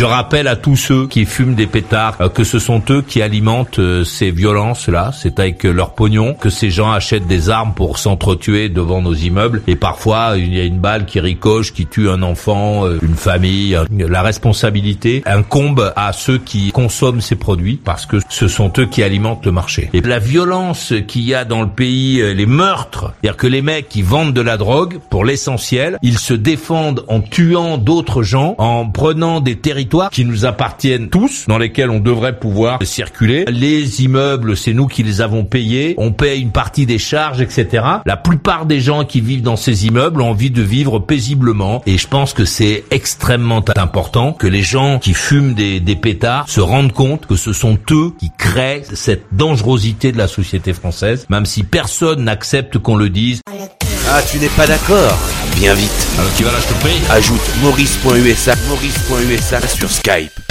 Je rappelle à tous ceux qui fument des pétards euh, que ce sont eux qui alimentent euh, ces violences-là. C'est avec euh, leur pognon que ces gens achètent des armes pour s'entretuer devant nos immeubles. Et parfois, il y a une balle qui ricoche, qui tue un enfant, une famille. La responsabilité incombe à ceux qui consomment ces produits parce que ce sont eux qui alimentent le marché. Et la violence qu'il y a dans le pays, les meurtres, c'est-à-dire que les mecs qui vendent de la drogue, pour l'essentiel, ils se défendent en tuant d'autres gens, en prenant des qui nous appartiennent tous, dans lesquels on devrait pouvoir circuler. Les immeubles, c'est nous qui les avons payés, on paye une partie des charges, etc. La plupart des gens qui vivent dans ces immeubles ont envie de vivre paisiblement et je pense que c'est extrêmement important que les gens qui fument des pétards se rendent compte que ce sont eux qui créent cette dangerosité de la société française, même si personne n'accepte qu'on le dise. Ah, tu n'es pas d'accord Viens vite. Alors tu vas là, je te prie Ajoute maurice.usa maurice.usa sur Skype.